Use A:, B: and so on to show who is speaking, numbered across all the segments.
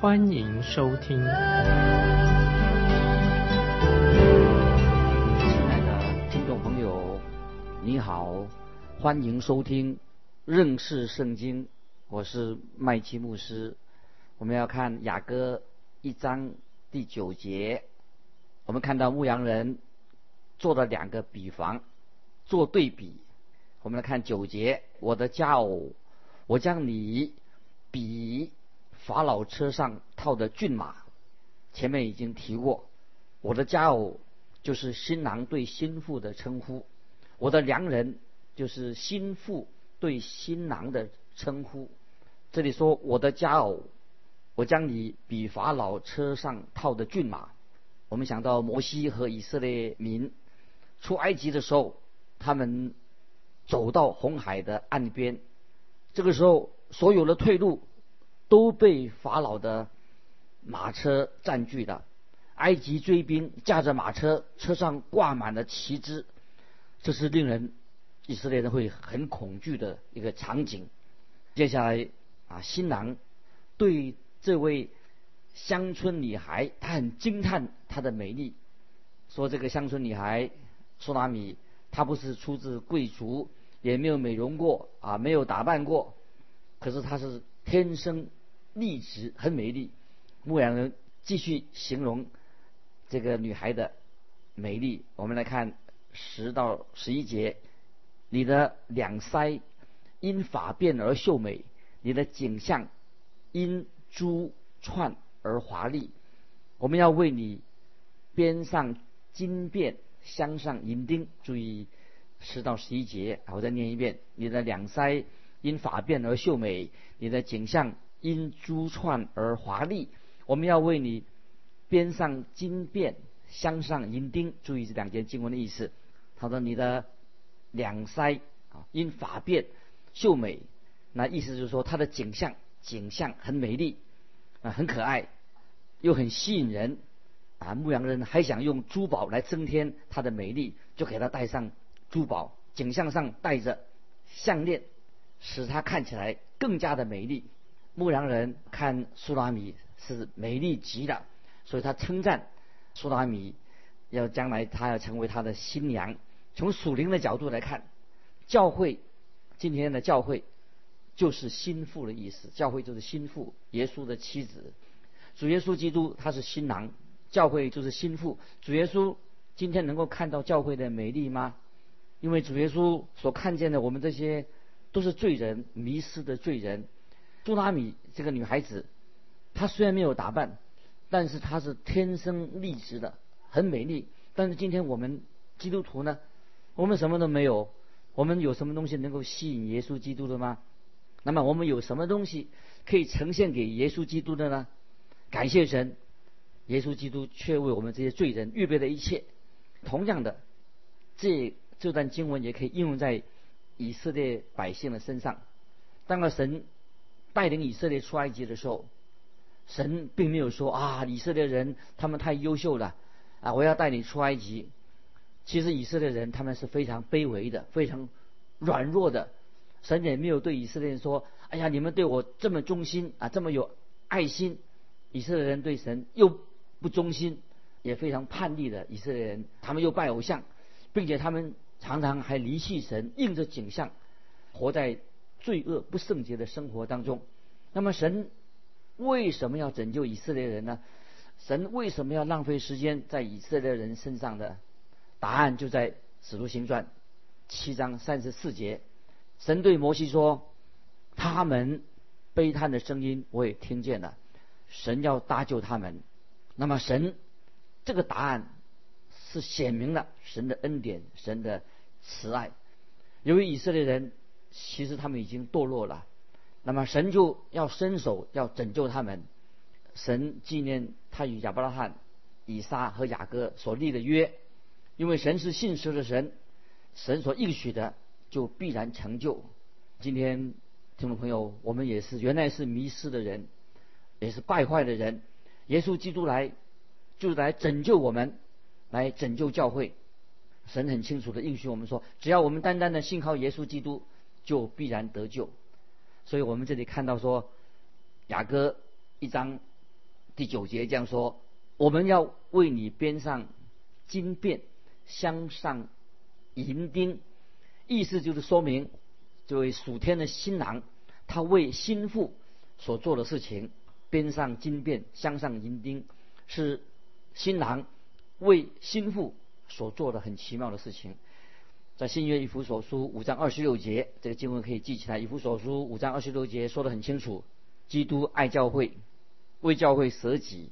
A: 欢迎收听。亲
B: 爱的听众朋友，你好，欢迎收听认识圣经。我是麦基牧师，我们要看雅歌一章第九节，我们看到牧羊人做了两个比方，做对比。我们来看九节，我的佳偶，我将你比法老车上套的骏马。前面已经提过，我的佳偶就是新郎对新妇的称呼，我的良人就是新妇对新郎的称呼。这里说我的佳偶，我将你比法老车上套的骏马。我们想到摩西和以色列民出埃及的时候，他们走到红海的岸边，这个时候所有的退路都被法老的马车占据了。埃及追兵驾着马车，车上挂满了旗帜，这是令人以色列人会很恐惧的一个场景。接下来。啊，新郎对这位乡村女孩，他很惊叹她的美丽，说这个乡村女孩苏拉米，她不是出自贵族，也没有美容过啊，没有打扮过，可是她是天生丽质，很美丽。牧羊人继续形容这个女孩的美丽，我们来看十到十一节，你的两腮因发变而秀美。你的景象因珠串而华丽，我们要为你编上金辫，镶上银钉。注意十到十一节，我再念一遍：你的两腮因发辫而秀美，你的景象因珠串而华丽。我们要为你编上金辫，镶上银钉。注意这两件经文的意思。他说：你的两腮啊因发辫秀美。那意思就是说，它的景象景象很美丽，啊，很可爱，又很吸引人，啊，牧羊人还想用珠宝来增添它的美丽，就给它戴上珠宝，景象上戴着项链，使它看起来更加的美丽。牧羊人看苏拉米是美丽极了，所以他称赞苏拉米，要将来他要成为他的新娘。从属灵的角度来看，教会今天的教会。就是心腹的意思，教会就是心腹，耶稣的妻子，主耶稣基督他是新郎，教会就是心腹。主耶稣今天能够看到教会的美丽吗？因为主耶稣所看见的，我们这些都是罪人，迷失的罪人。朱拉米这个女孩子，她虽然没有打扮，但是她是天生丽质的，很美丽。但是今天我们基督徒呢，我们什么都没有，我们有什么东西能够吸引耶稣基督的吗？那么我们有什么东西可以呈现给耶稣基督的呢？感谢神，耶稣基督却为我们这些罪人预备了一切。同样的，这这段经文也可以应用在以色列百姓的身上。当个神带领以色列出埃及的时候，神并没有说啊，以色列人他们太优秀了啊，我要带你出埃及。其实以色列人他们是非常卑微的，非常软弱的。神也没有对以色列人说：“哎呀，你们对我这么忠心啊，这么有爱心。”以色列人对神又不忠心，也非常叛逆的以色列人，他们又拜偶像，并且他们常常还离弃神，应着景象，活在罪恶不圣洁的生活当中。那么神为什么要拯救以色列人呢？神为什么要浪费时间在以色列人身上的答案就在使徒行传七章三十四节。神对摩西说：“他们悲叹的声音我也听见了。神要搭救他们。那么神这个答案是显明了神的恩典、神的慈爱。由于以色列人其实他们已经堕落了，那么神就要伸手要拯救他们。神纪念他与亚伯拉罕、以撒和雅各所立的约，因为神是信实的神，神所应许的就必然成就。今天听众朋友，我们也是原来是迷失的人，也是败坏的人，耶稣基督来就是来拯救我们，来拯救教会。神很清楚的应许我们说，只要我们单单的信靠耶稣基督，就必然得救。所以我们这里看到说，雅各一章第九节这样说：“我们要为你编上金辫，镶上银钉。”意思就是说明，这位属天的新郎，他为心腹所做的事情，编上金辫，镶上银钉，是新郎为心腹。所做的很奇妙的事情，在新约以弗所书五章二十六节，这个经文可以记起来。以弗所书五章二十六节说的很清楚：基督爱教会，为教会舍己，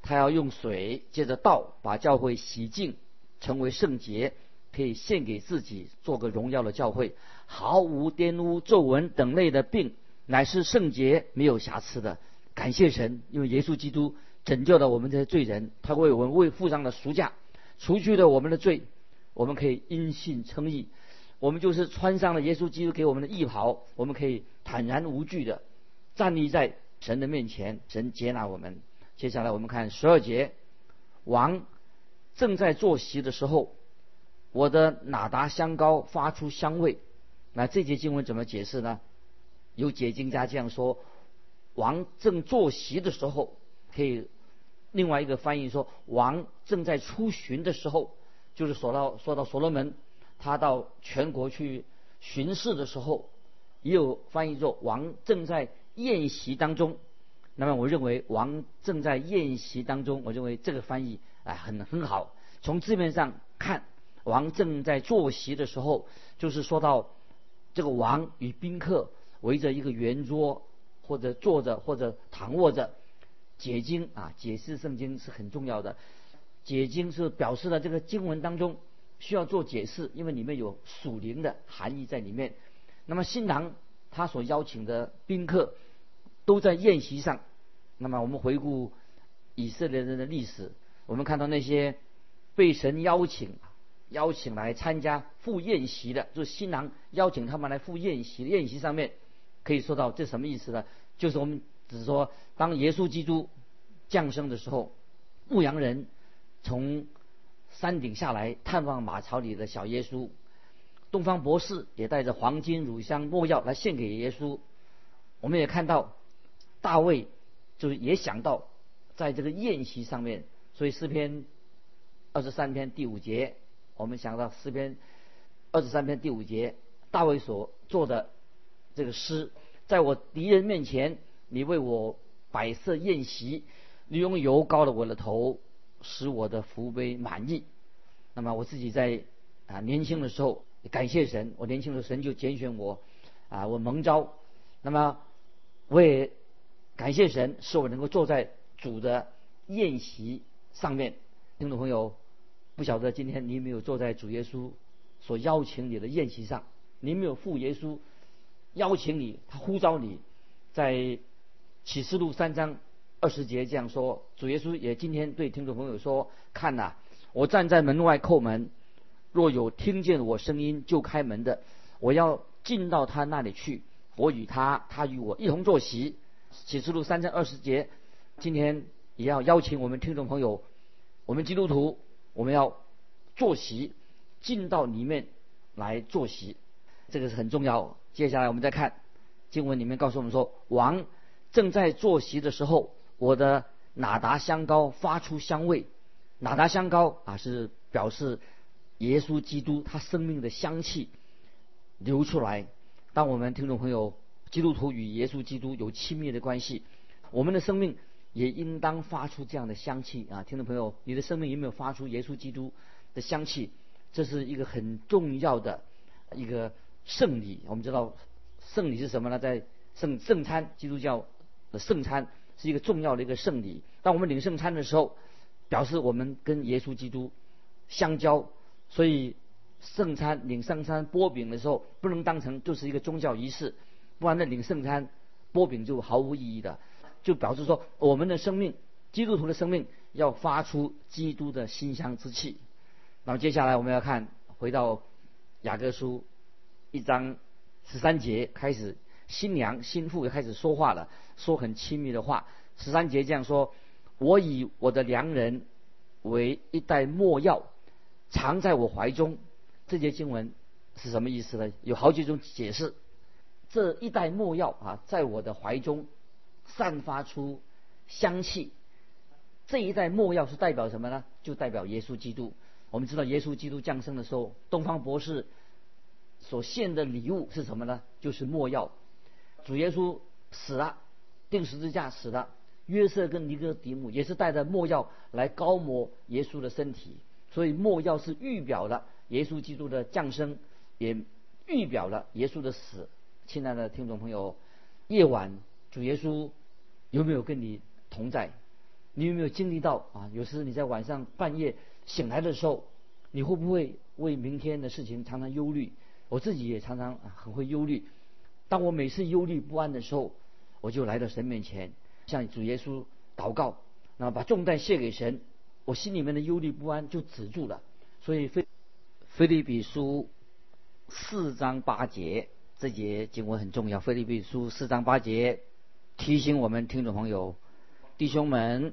B: 他要用水借着道把教会洗净，成为圣洁，可以献给自己，做个荣耀的教会，毫无玷污、皱纹等类的病，乃是圣洁、没有瑕疵的。感谢神，因为耶稣基督拯救了我们这些罪人，他为我们为付上了赎价。除去了我们的罪，我们可以因信称义。我们就是穿上了耶稣基督给我们的义袍，我们可以坦然无惧的站立在神的面前，神接纳我们。接下来我们看十二节，王正在坐席的时候，我的哪达香膏发出香味。那这节经文怎么解释呢？有解经家这样说：王正坐席的时候，可以。另外一个翻译说，王正在出巡的时候，就是说到说到所罗门，他到全国去巡视的时候，也有翻译作王正在宴席当中。那么我认为王正在宴席当中，我认为这个翻译哎很很好。从字面上看，王正在坐席的时候，就是说到这个王与宾客围着一个圆桌，或者坐着，或者躺卧着。解经啊，解释圣经是很重要的。解经是表示了这个经文当中需要做解释，因为里面有属灵的含义在里面。那么新郎他所邀请的宾客都在宴席上。那么我们回顾以色列人的历史，我们看到那些被神邀请邀请来参加赴宴席的，就是新郎邀请他们来赴宴席。宴席上面可以说到这什么意思呢？就是我们。只说，当耶稣基督降生的时候，牧羊人从山顶下来探望马槽里的小耶稣，东方博士也带着黄金、乳香、墨药来献给耶稣。我们也看到大卫就是也想到在这个宴席上面，所以诗篇二十三篇第五节，我们想到诗篇二十三篇第五节，大卫所做的这个诗，在我敌人面前。你为我摆设宴席，你用油膏了我的头，使我的福杯满意。那么我自己在啊年轻的时候，感谢神，我年轻的神就拣选我，啊我蒙召。那么我也感谢神，使我能够坐在主的宴席上面。听众朋友，不晓得今天你有没有坐在主耶稣所邀请你的宴席上？你有没有赴耶稣邀请你，他呼召你，在。启示录三章二十节这样说：主耶稣也今天对听众朋友说：“看呐，我站在门外叩门，若有听见我声音就开门的，我要进到他那里去，我与他，他与我一同坐席。”启示录三章二十节，今天也要邀请我们听众朋友，我们基督徒，我们要坐席，进到里面来坐席，这个是很重要。接下来我们再看经文里面告诉我们说，王。正在坐席的时候，我的哪达香膏发出香味。哪达香膏啊，是表示耶稣基督他生命的香气流出来。当我们听众朋友基督徒与耶稣基督有亲密的关系，我们的生命也应当发出这样的香气啊！听众朋友，你的生命有没有发出耶稣基督的香气？这是一个很重要的一个圣礼。我们知道圣礼是什么呢？在圣圣餐，基督教的。圣餐是一个重要的一个圣礼。当我们领圣餐的时候，表示我们跟耶稣基督相交。所以圣餐领圣餐剥饼的时候，不能当成就是一个宗教仪式，不然那领圣餐剥饼就毫无意义的。就表示说我们的生命，基督徒的生命要发出基督的馨香之气。那么接下来我们要看，回到雅各书一章十三节开始，新娘新妇也开始说话了，说很亲密的话。十三节这样说：“我以我的良人为一袋墨药，藏在我怀中。”这节经文是什么意思呢？有好几种解释。这一袋墨药啊，在我的怀中散发出香气。这一袋墨药是代表什么呢？就代表耶稣基督。我们知道耶稣基督降生的时候，东方博士所献的礼物是什么呢？就是墨药。主耶稣死了，钉十字架死了。约瑟跟尼哥底母也是带着墨药来高抹耶稣的身体，所以墨药是预表了耶稣基督的降生，也预表了耶稣的死。亲爱的听众朋友，夜晚主耶稣有没有跟你同在？你有没有经历到啊？有时你在晚上半夜醒来的时候，你会不会为明天的事情常常忧虑？我自己也常常啊很会忧虑。当我每次忧虑不安的时候，我就来到神面前。向主耶稣祷告，那么把重担卸给神，我心里面的忧虑不安就止住了。所以，菲菲利比书四章八节这节经文很重要。菲利比书四章八节提醒我们听众朋友、弟兄们，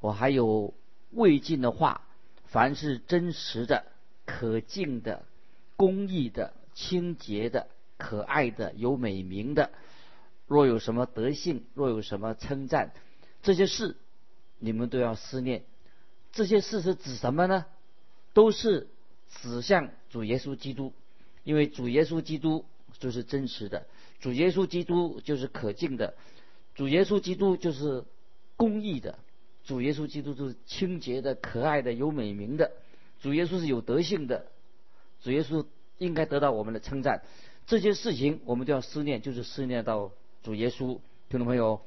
B: 我还有未尽的话：凡是真实的、可敬的、公义的、清洁的、可爱的、有美名的。若有什么德性，若有什么称赞，这些事你们都要思念。这些事是指什么呢？都是指向主耶稣基督，因为主耶稣基督就是真实的，主耶稣基督就是可敬的，主耶稣基督就是公义的，主耶稣基督就是清洁的、可爱的、有美名的，主耶稣是有德性的，主耶稣应该得到我们的称赞。这些事情我们都要思念，就是思念到。主耶稣，听众朋友，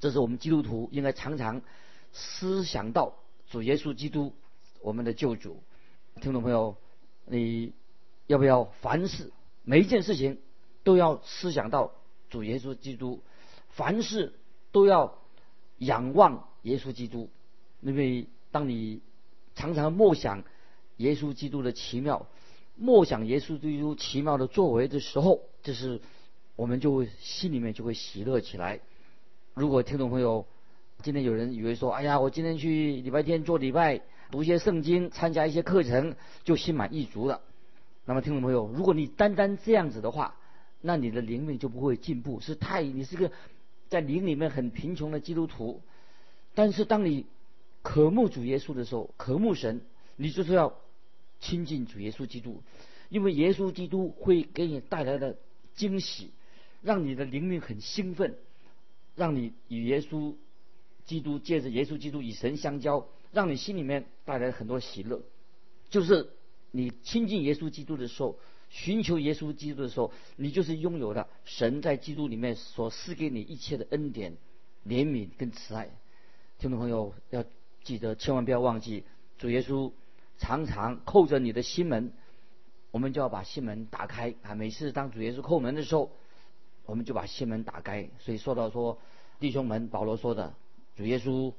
B: 这是我们基督徒应该常常思想到主耶稣基督，我们的救主。听众朋友，你要不要凡事每一件事情都要思想到主耶稣基督？凡事都要仰望耶稣基督，因为当你常常默想耶稣基督的奇妙，默想耶稣基督奇妙的作为的时候，这是。我们就会心里面就会喜乐起来。如果听众朋友今天有人以为说，哎呀，我今天去礼拜天做礼拜，读一些圣经，参加一些课程，就心满意足了。那么听众朋友，如果你单单这样子的话，那你的灵命就不会进步，是太你是个在灵里面很贫穷的基督徒。但是当你渴慕主耶稣的时候，渴慕神，你就是要亲近主耶稣基督，因为耶稣基督会给你带来的惊喜。让你的灵命很兴奋，让你与耶稣基督借着耶稣基督与神相交，让你心里面带来很多喜乐。就是你亲近耶稣基督的时候，寻求耶稣基督的时候，你就是拥有了神在基督里面所赐给你一切的恩典、怜悯跟慈爱。听众朋友要记得，千万不要忘记，主耶稣常常扣着你的心门，我们就要把心门打开啊！每次当主耶稣叩门的时候。我们就把心门打开，所以说到说弟兄们，保罗说的主耶稣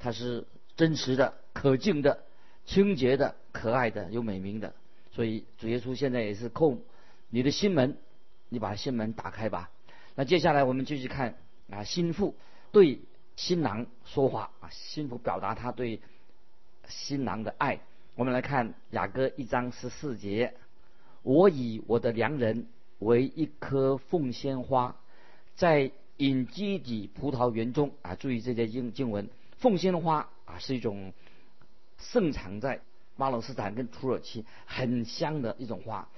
B: 他是真实的、可敬的、清洁的、可爱的、有美名的，所以主耶稣现在也是扣你的心门，你把心门打开吧。那接下来我们继续看啊，心腹对新郎说话啊，心腹表达他对新郎的爱。我们来看雅歌一章十四节，我以我的良人。为一颗凤仙花，在隐基底葡萄园中啊，注意这些经经文。凤仙花啊，是一种盛产在巴勒斯坦跟土耳其很香的一种花。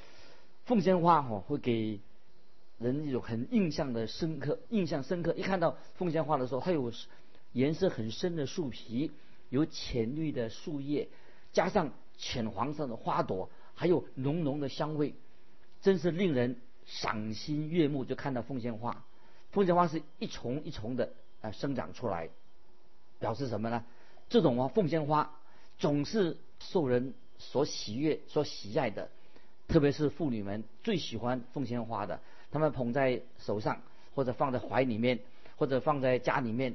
B: 凤仙花哈会给人一种很印象的深刻，印象深刻。一看到凤仙花的时候，它有颜色很深的树皮，有浅绿的树叶，加上浅黄色的花朵，还有浓浓的香味，真是令人。赏心悦目，就看到凤仙花。凤仙花是一丛一丛的啊生长出来，表示什么呢？这种啊凤仙花总是受人所喜悦、所喜爱的，特别是妇女们最喜欢凤仙花的。她们捧在手上，或者放在怀里面，或者放在家里面，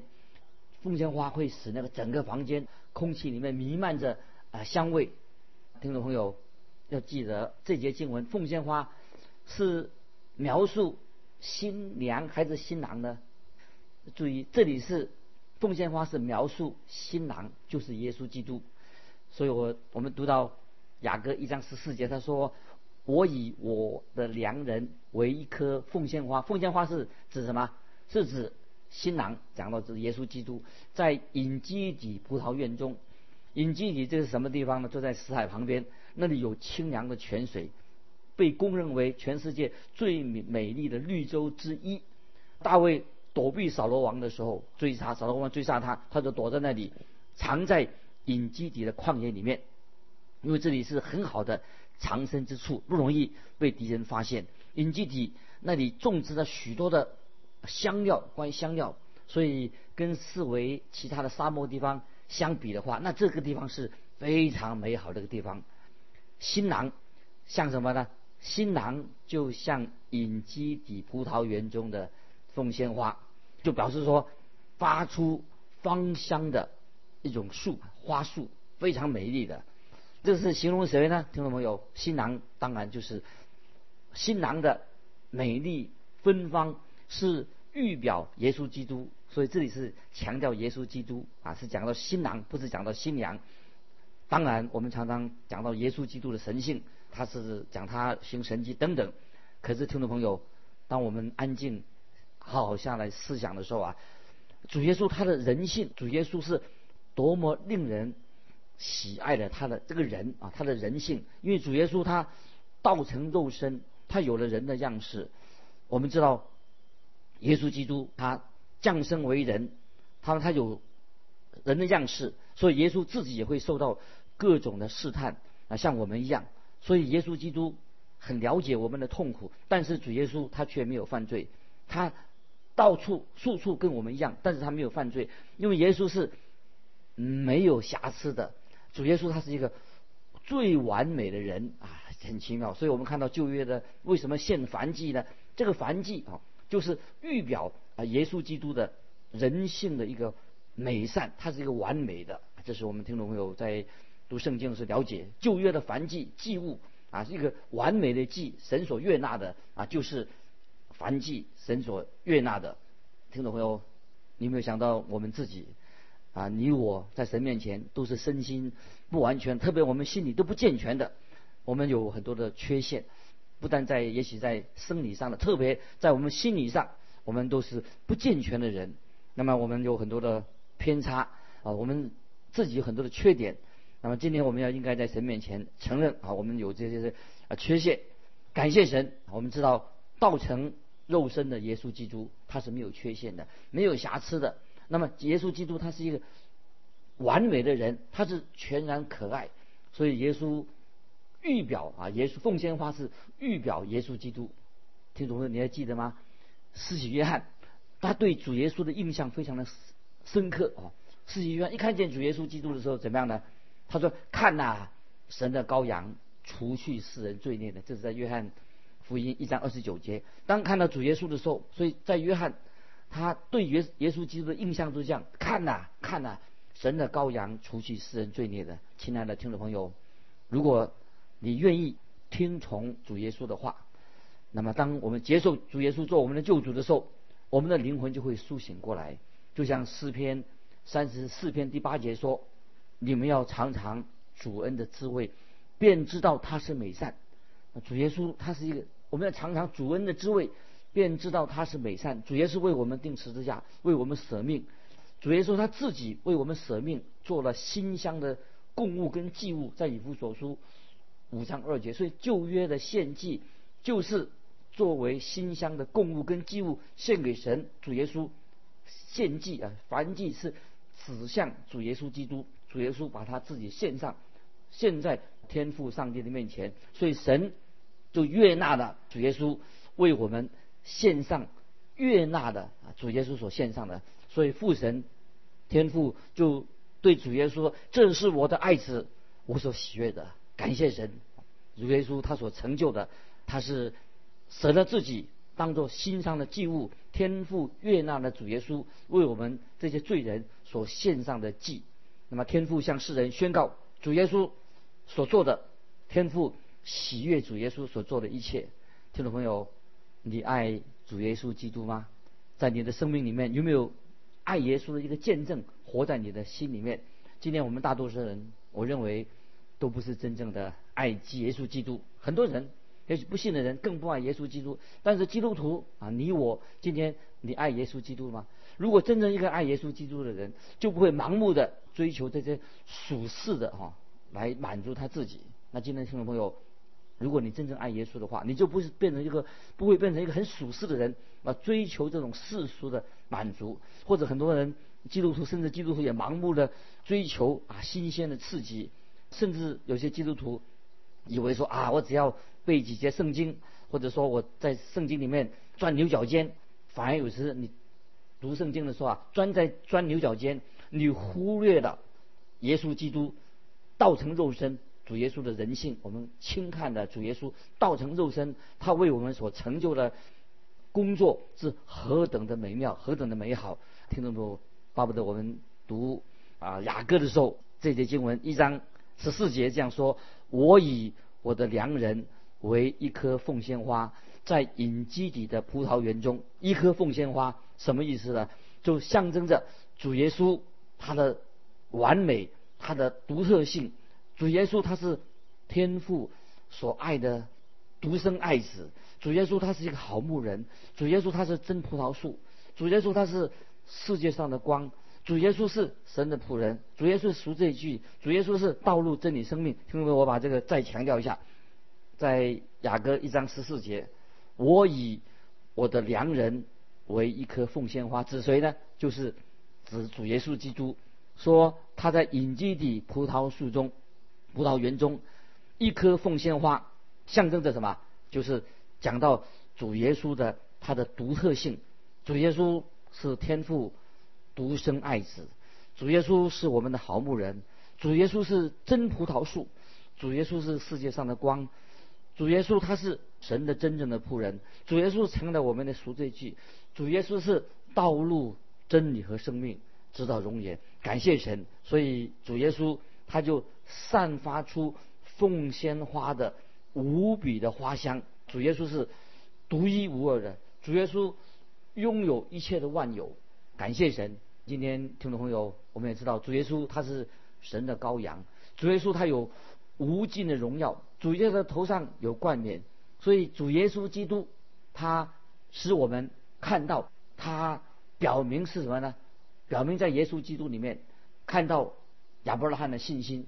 B: 凤仙花会使那个整个房间空气里面弥漫着啊香味。听众朋友要记得这节经文，凤仙花是描述新娘还是新郎呢？注意，这里是凤仙花是描述新郎，就是耶稣基督。所以我我们读到雅各一章十四节，他说：“我以我的良人为一颗凤仙花。凤仙花是指什么？是指新郎。讲到是耶稣基督，在隐基底葡萄园中。隐基底这是什么地方呢？就在死海旁边，那里有清凉的泉水，被公认为全世界最美美丽的绿洲之一。大卫。”躲避扫罗王的时候，追杀扫罗王追杀他，他就躲在那里，藏在隐基底的旷野里面，因为这里是很好的藏身之处，不容易被敌人发现。隐基底那里种植了许多的香料，关于香料，所以跟四维其他的沙漠地方相比的话，那这个地方是非常美好的一个地方。新郎像什么呢？新郎就像隐基底葡萄园中的凤仙花。就表示说，发出芳香的一种树花树，非常美丽的。这是形容谁呢？听众朋友，新郎当然就是新郎的美丽芬芳，是预表耶稣基督。所以这里是强调耶稣基督啊，是讲到新郎，不是讲到新娘。当然，我们常常讲到耶稣基督的神性，他是讲他行神迹等等。可是听众朋友，当我们安静。好好下来思想的时候啊，主耶稣他的人性，主耶稣是多么令人喜爱的他的这个人啊，他的人性，因为主耶稣他道成肉身，他有了人的样式。我们知道，耶稣基督他降生为人，他他有人的样式，所以耶稣自己也会受到各种的试探啊，像我们一样。所以耶稣基督很了解我们的痛苦，但是主耶稣他却没有犯罪，他。到处、处处跟我们一样，但是他没有犯罪，因为耶稣是没有瑕疵的。主耶稣他是一个最完美的人啊，很奇妙。所以我们看到旧约的为什么献燔祭呢？这个燔祭啊，就是预表啊耶稣基督的人性的一个美善，它是一个完美的。这是我们听众朋友在读圣经时了解旧约的燔祭祭物啊，是一个完美的祭，神所悦纳的啊，就是。凡祭神所悦纳的，听众朋友，你有没有想到我们自己啊？你我在神面前都是身心不完全，特别我们心里都不健全的，我们有很多的缺陷，不但在也许在生理上的，特别在我们心理上，我们都是不健全的人。那么我们有很多的偏差啊，我们自己有很多的缺点。那么今天我们要应该在神面前承认啊，我们有这些啊缺陷。感谢神，我们知道道成。肉身的耶稣基督，他是没有缺陷的，没有瑕疵的。那么耶稣基督他是一个完美的人，他是全然可爱。所以耶稣预表啊，耶稣凤仙花是预表耶稣基督。听众朋友，你还记得吗？施洗约翰他对主耶稣的印象非常的深刻啊。施洗约翰一看见主耶稣基督的时候，怎么样呢？他说：“看呐，神的羔羊，除去世人罪孽的。”这是在约翰。福音一章二十九节，当看到主耶稣的时候，所以在约翰，他对耶耶稣基督的印象都是这样：看呐，看呐，神的羔羊，除去世人罪孽的。亲爱的听众朋友，如果你愿意听从主耶稣的话，那么当我们接受主耶稣做我们的救主的时候，我们的灵魂就会苏醒过来。就像诗篇三十四篇第八节说：“你们要尝尝主恩的滋味，便知道他是美善。”主耶稣他是一个。我们要尝尝主恩的滋味，便知道他是美善。主耶稣为我们定十字架，为我们舍命。主耶稣他自己为我们舍命，做了馨香的供物跟祭物，在以弗所书五章二节。所以旧约的献祭就是作为馨香的供物跟祭物献给神。主耶稣献祭啊，凡祭是指向主耶稣基督。主耶稣把他自己献上，献在天父上帝的面前。所以神。就悦纳的主耶稣为我们献上悦纳的啊，主耶稣所献上的，所以父神天父就对主耶稣说：“这是我的爱子，我所喜悦的。”感谢神，主耶稣他所成就的，他是舍了自己当做心上的祭物，天父悦纳的主耶稣为我们这些罪人所献上的祭。那么天父向世人宣告主耶稣所做的，天父喜悦主耶稣所做的一切。听众朋友，你爱主耶稣基督吗？在你的生命里面有没有爱耶稣的一个见证活在你的心里面？今天我们大多数人，我认为都不是真正的爱耶稣基督。很多人。也许不信的人更不爱耶稣基督，但是基督徒啊，你我今天你爱耶稣基督吗？如果真正一个爱耶稣基督的人，就不会盲目的追求这些属世的哈，来满足他自己。那今天听众朋友，如果你真正爱耶稣的话，你就不是变成一个不会变成一个很属世的人啊，追求这种世俗的满足，或者很多人基督徒甚至基督徒也盲目的追求啊新鲜的刺激，甚至有些基督徒以为说啊，我只要背几节圣经，或者说我在圣经里面钻牛角尖，反而有时你读圣经的时候啊，钻在钻牛角尖，你忽略了耶稣基督道成肉身，主耶稣的人性，我们轻看的主耶稣道成肉身，他为我们所成就的工作是何等的美妙，何等的美好。听众朋友，巴不得我们读啊雅各的时候，这节经文一章十四节这样说：我以我的良人。为一颗凤仙花，在隐基底的葡萄园中，一颗凤仙花什么意思呢？就象征着主耶稣他的完美，他的独特性。主耶稣他是天父所爱的独生爱子。主耶稣他是一个好牧人。主耶稣他是真葡萄树。主耶稣他是世界上的光。主耶稣是神的仆人。主耶稣赎这一句。主耶稣是道路、真理、生命。听众们，我把这个再强调一下。在雅各一章十四节，我以我的良人为一棵凤仙花，指谁呢？就是指主耶稣基督。说他在隐基底葡萄树中、葡萄园中，一棵凤仙花，象征着什么？就是讲到主耶稣的他的独特性。主耶稣是天父独生爱子，主耶稣是我们的好牧人，主耶稣是真葡萄树，主耶稣是世界上的光。主耶稣他是神的真正的仆人，主耶稣成了我们的赎罪祭，主耶稣是道路、真理和生命，直到永远。感谢神，所以主耶稣他就散发出凤仙花的无比的花香。主耶稣是独一无二的，主耶稣拥有一切的万有。感谢神，今天听众朋友，我们也知道主耶稣他是神的羔羊，主耶稣他有无尽的荣耀。主耶稣头上有冠冕，所以主耶稣基督，他使我们看到，他表明是什么呢？表明在耶稣基督里面看到亚伯拉罕的信心，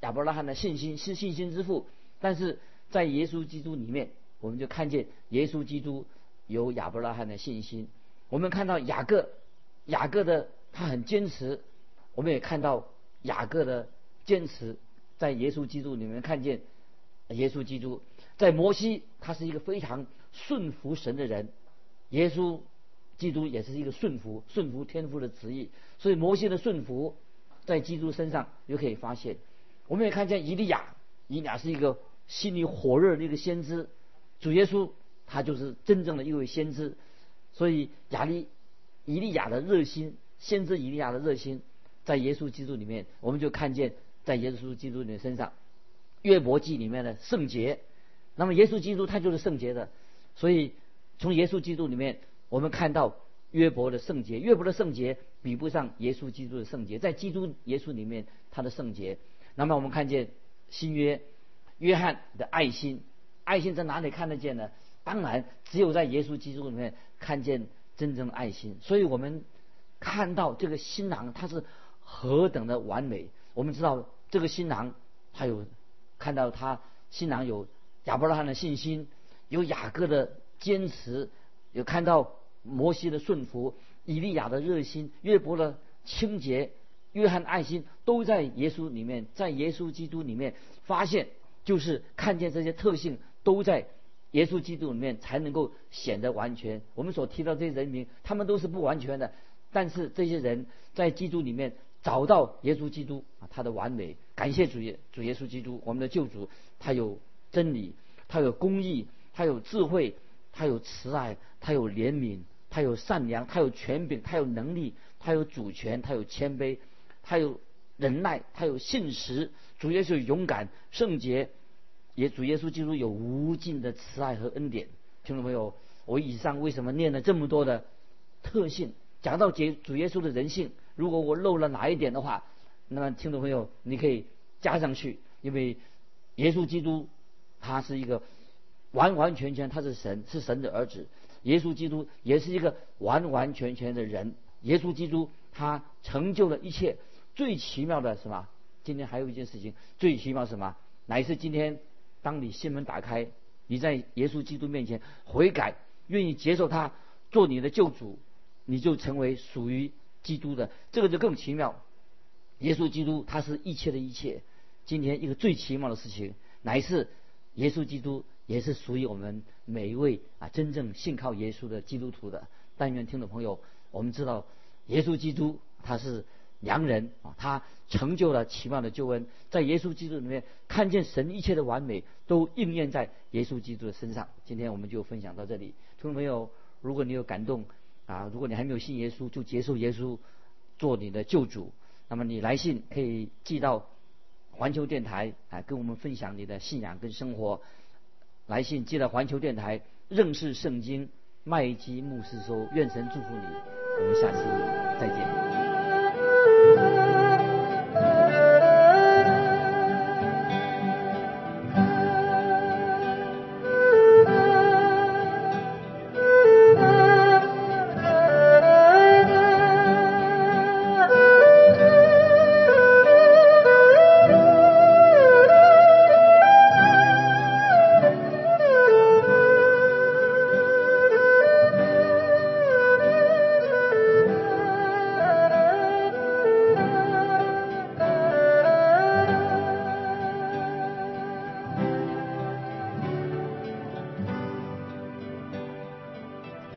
B: 亚伯拉罕的信心是信心之父，但是在耶稣基督里面，我们就看见耶稣基督有亚伯拉罕的信心。我们看到雅各，雅各的他很坚持，我们也看到雅各的坚持，在耶稣基督里面看见。耶稣基督在摩西，他是一个非常顺服神的人。耶稣基督也是一个顺服、顺服天父的旨意。所以摩西的顺服，在基督身上又可以发现。我们也看见以利亚，以利亚是一个心里火热的一个先知。主耶稣他就是真正的一位先知。所以亚利以利亚的热心，先知以利亚的热心，在耶稣基督里面，我们就看见在耶稣基督的身上。约伯记里面的圣洁，那么耶稣基督他就是圣洁的，所以从耶稣基督里面，我们看到约伯的圣洁，约伯的圣洁比不上耶稣基督的圣洁，在基督耶稣里面他的圣洁。那么我们看见新约约翰的爱心，爱心在哪里看得见呢？当然只有在耶稣基督里面看见真正的爱心。所以我们看到这个新郎他是何等的完美。我们知道这个新郎他有。看到他新郎有亚伯拉罕的信心，有雅各的坚持，有看到摩西的顺服，以利亚的热心，约伯的清洁，约翰的爱心，都在耶稣里面，在耶稣基督里面发现，就是看见这些特性都在耶稣基督里面才能够显得完全。我们所提到这些人名，他们都是不完全的，但是这些人在基督里面。找到耶稣基督啊，他的完美。感谢主耶主耶稣基督，我们的救主，他有真理，他有公义，他有智慧，他。有慈爱，他有怜悯，他有善良，他有权柄，他有能力，他有主权，他有谦卑，他有忍耐，他有信实。主耶稣勇敢、圣洁，也主耶稣基督有无尽的慈爱和恩典。听众朋友，我以上为什么念了这么多的特性？讲到主主耶稣的人性，如果我漏了哪一点的话，那么听众朋友你可以加上去，因为耶稣基督他是一个完完全全他是神，是神的儿子。耶稣基督也是一个完完全全的人。耶稣基督他成就了一切最奇妙的什么？今天还有一件事情最奇妙什么？乃是今天当你心门打开，你在耶稣基督面前悔改，愿意接受他做你的救主。你就成为属于基督的，这个就更奇妙。耶稣基督他是一切的一切。今天一个最奇妙的事情，乃是耶稣基督也是属于我们每一位啊真正信靠耶稣的基督徒的。但愿听众朋友，我们知道耶稣基督他是良人啊，他成就了奇妙的救恩，在耶稣基督里面看见神一切的完美都应验在耶稣基督的身上。今天我们就分享到这里，听众朋友，如果你有感动。啊，如果你还没有信耶稣，就接受耶稣做你的救主。那么你来信可以寄到环球电台啊，跟我们分享你的信仰跟生活。来信寄到环球电台，认识圣经麦基牧师说，愿神祝福你。我们下次再见。